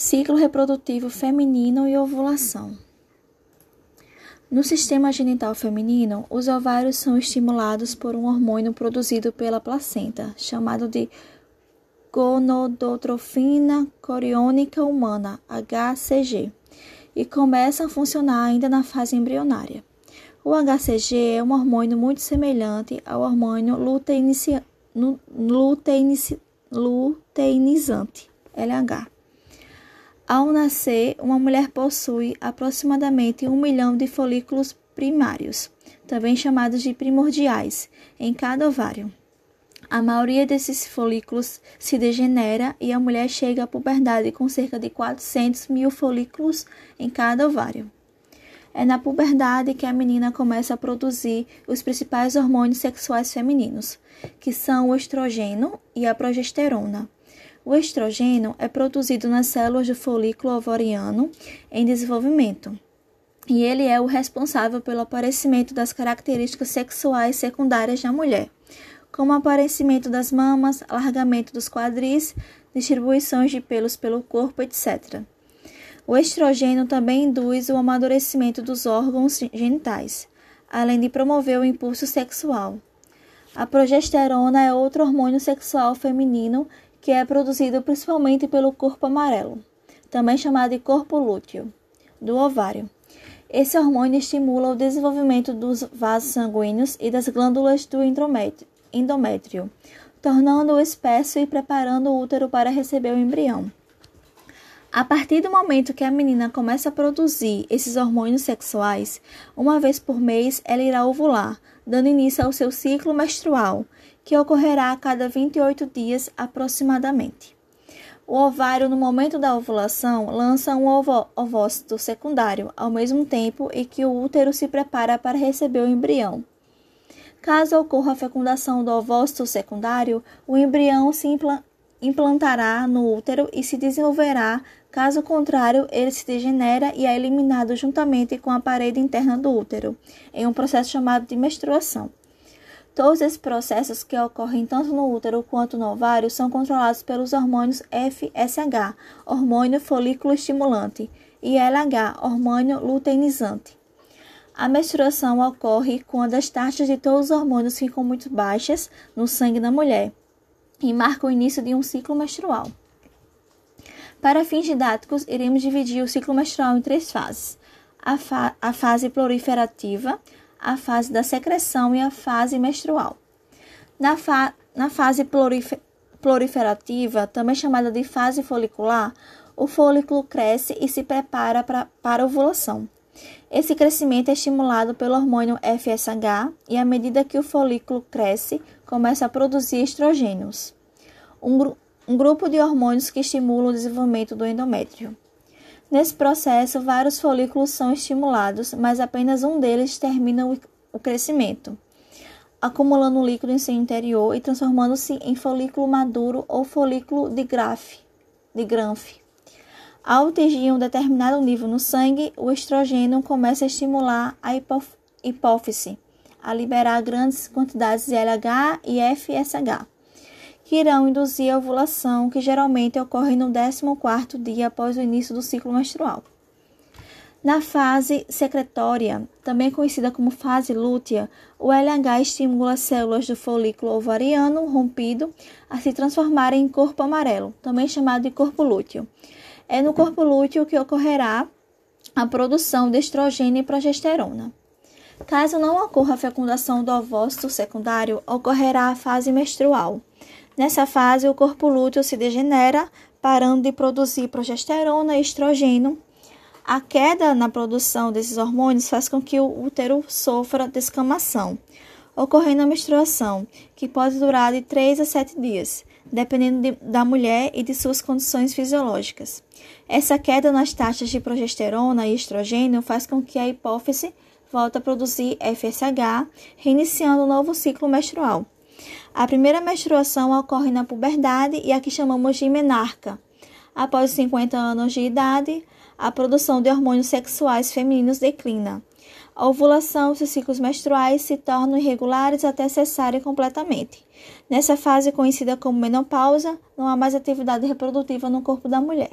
Ciclo reprodutivo feminino e ovulação. No sistema genital feminino, os ovários são estimulados por um hormônio produzido pela placenta, chamado de gonodotrofina coriônica humana, HCG, e começam a funcionar ainda na fase embrionária. O HCG é um hormônio muito semelhante ao hormônio luteinizante, LH ao nascer, uma mulher possui aproximadamente um milhão de folículos primários, também chamados de primordiais, em cada ovário. A maioria desses folículos se degenera e a mulher chega à puberdade com cerca de 400 mil folículos em cada ovário. É na puberdade que a menina começa a produzir os principais hormônios sexuais femininos, que são o estrogênio e a progesterona. O estrogênio é produzido nas células do folículo ovariano em desenvolvimento, e ele é o responsável pelo aparecimento das características sexuais secundárias da mulher, como o aparecimento das mamas, alargamento dos quadris, distribuições de pelos pelo corpo, etc. O estrogênio também induz o amadurecimento dos órgãos genitais, além de promover o impulso sexual. A progesterona é outro hormônio sexual feminino que é produzido principalmente pelo corpo amarelo, também chamado de corpo lúteo, do ovário. Esse hormônio estimula o desenvolvimento dos vasos sanguíneos e das glândulas do endométrio, tornando-o espesso e preparando o útero para receber o embrião. A partir do momento que a menina começa a produzir esses hormônios sexuais, uma vez por mês ela irá ovular, dando início ao seu ciclo menstrual, que ocorrerá a cada 28 dias aproximadamente. O ovário, no momento da ovulação, lança um ovócito secundário, ao mesmo tempo em que o útero se prepara para receber o embrião. Caso ocorra a fecundação do ovócito secundário, o embrião se implantará no útero e se desenvolverá, caso contrário, ele se degenera e é eliminado juntamente com a parede interna do útero, em um processo chamado de menstruação. Todos esses processos que ocorrem tanto no útero quanto no ovário são controlados pelos hormônios FSH, hormônio folículo estimulante, e LH, hormônio luteinizante. A menstruação ocorre quando as taxas de todos os hormônios ficam muito baixas no sangue da mulher e marca o início de um ciclo menstrual. Para fins didáticos, iremos dividir o ciclo menstrual em três fases: a, fa a fase proliferativa, a fase da secreção e a fase menstrual. Na, fa na fase proliferativa, também chamada de fase folicular, o folículo cresce e se prepara pra, para a ovulação. Esse crescimento é estimulado pelo hormônio FSH e, à medida que o folículo cresce, começa a produzir estrogênios, um, gru um grupo de hormônios que estimulam o desenvolvimento do endométrio. Nesse processo, vários folículos são estimulados, mas apenas um deles termina o crescimento, acumulando líquido em seu interior e transformando-se em folículo maduro ou folículo de Graf, de Granf. Ao atingir um determinado nível no sangue, o estrogênio começa a estimular a hipófise, a liberar grandes quantidades de LH e FSH que irão induzir a ovulação, que geralmente ocorre no 14º dia após o início do ciclo menstrual. Na fase secretória, também conhecida como fase lútea, o LH estimula as células do folículo ovariano rompido a se transformarem em corpo amarelo, também chamado de corpo lúteo. É no corpo lúteo que ocorrerá a produção de estrogênio e progesterona. Caso não ocorra a fecundação do ovócito secundário, ocorrerá a fase menstrual. Nessa fase, o corpo lúteo se degenera, parando de produzir progesterona e estrogênio. A queda na produção desses hormônios faz com que o útero sofra descamação, ocorrendo a menstruação, que pode durar de 3 a 7 dias, dependendo de, da mulher e de suas condições fisiológicas. Essa queda nas taxas de progesterona e estrogênio faz com que a hipófise volte a produzir FSH, reiniciando um novo ciclo menstrual. A primeira menstruação ocorre na puberdade e a que chamamos de menarca. Após 50 anos de idade, a produção de hormônios sexuais femininos declina. A ovulação os ciclos menstruais se tornam irregulares até cessarem completamente. Nessa fase conhecida como menopausa, não há mais atividade reprodutiva no corpo da mulher.